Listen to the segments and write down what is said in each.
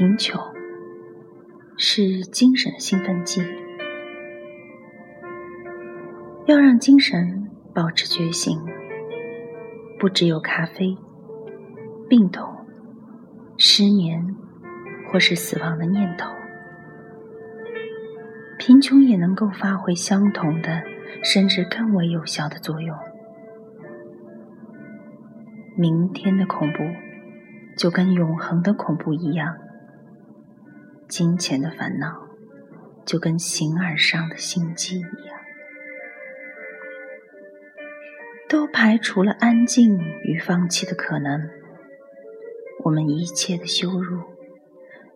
贫穷是精神兴奋剂，要让精神保持觉醒，不只有咖啡、病痛、失眠或是死亡的念头，贫穷也能够发挥相同的，甚至更为有效的作用。明天的恐怖，就跟永恒的恐怖一样；金钱的烦恼，就跟形而上的心机一样，都排除了安静与放弃的可能。我们一切的羞辱，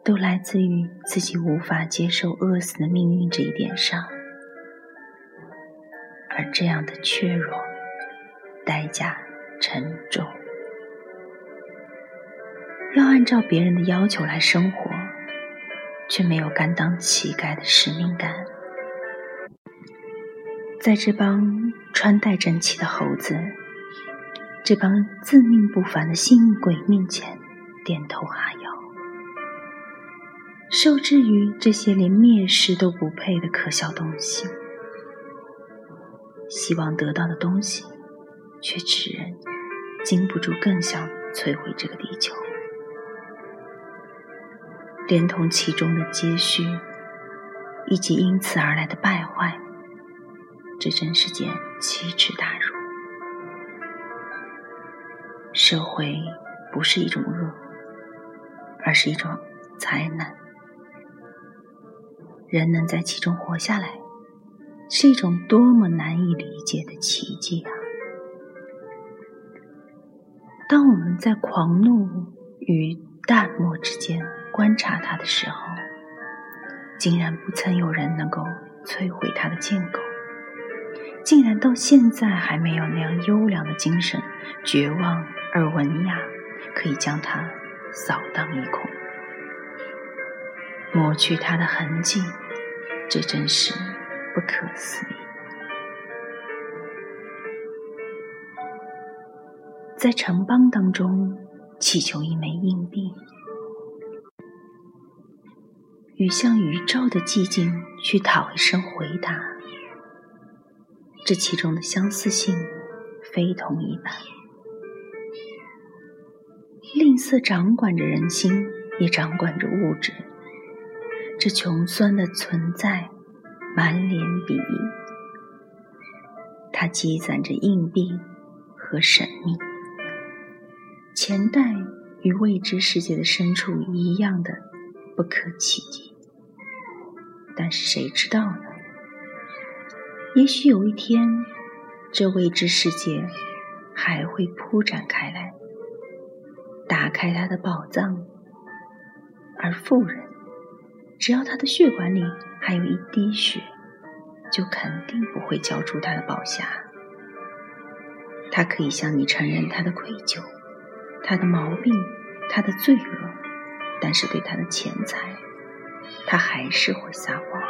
都来自于自己无法接受饿死的命运这一点上，而这样的怯弱，代价沉重。要按照别人的要求来生活，却没有甘当乞丐的使命感。在这帮穿戴整齐的猴子，这帮自命不凡的幸运鬼面前点头哈腰，受制于这些连蔑视都不配的可笑东西，希望得到的东西，却使人禁不住更想摧毁这个地球。连同其中的接续，以及因此而来的败坏，这真是件奇耻大辱。社会不是一种恶，而是一种灾难。人能在其中活下来，是一种多么难以理解的奇迹啊！当我们在狂怒与淡漠之间，观察他的时候，竟然不曾有人能够摧毁他的建构，竟然到现在还没有那样优良的精神，绝望而文雅，可以将他扫荡一空，抹去他的痕迹，这真是不可思议。在城邦当中祈求一枚硬币。与向宇宙的寂静去讨一声回答，这其中的相似性非同一般。吝啬掌管着人心，也掌管着物质。这穷酸的存在，满脸鄙夷。它积攒着硬币和神秘，钱袋与未知世界的深处一样的。不可企及，但是谁知道呢？也许有一天，这未知世界还会铺展开来，打开他的宝藏。而富人，只要他的血管里还有一滴血，就肯定不会交出他的宝匣。他可以向你承认他的愧疚、他的毛病、他的罪恶。但是对他的钱财，他还是会撒谎。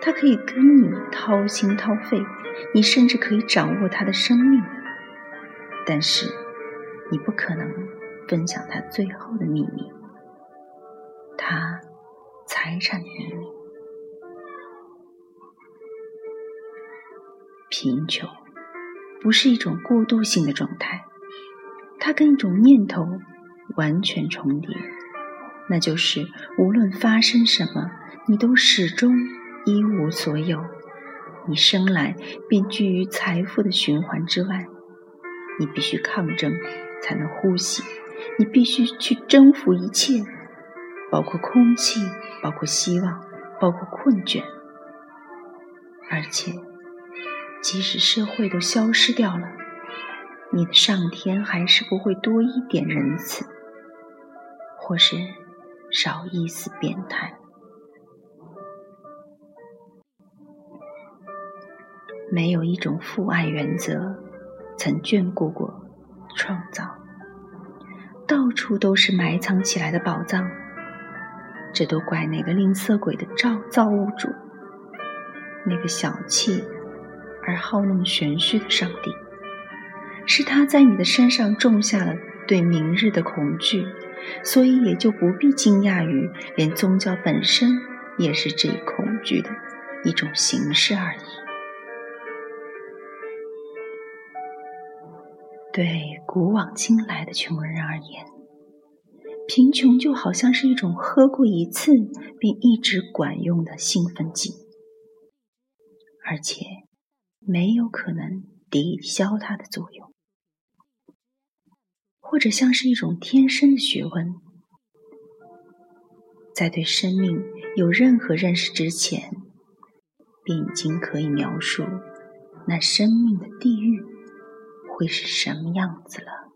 他可以跟你掏心掏肺，你甚至可以掌握他的生命，但是你不可能分享他最后的秘密，他财产的秘密。贫穷不是一种过渡性的状态，它跟一种念头完全重叠。那就是，无论发生什么，你都始终一无所有。你生来便居于财富的循环之外，你必须抗争才能呼吸，你必须去征服一切，包括空气，包括希望，包括困倦。而且，即使社会都消失掉了，你的上天还是不会多一点仁慈，或是。少一丝变态。没有一种父爱原则曾眷顾过创造，到处都是埋藏起来的宝藏。这都怪那个吝啬鬼的造造物主，那个小气而好弄玄虚的上帝，是他在你的身上种下了对明日的恐惧。所以也就不必惊讶于连宗教本身也是这一恐惧的一种形式而已。对古往今来的穷人而言，贫穷就好像是一种喝过一次并一直管用的兴奋剂，而且没有可能抵消它的作用。或者像是一种天生的学问，在对生命有任何认识之前，便已经可以描述那生命的地狱会是什么样子了。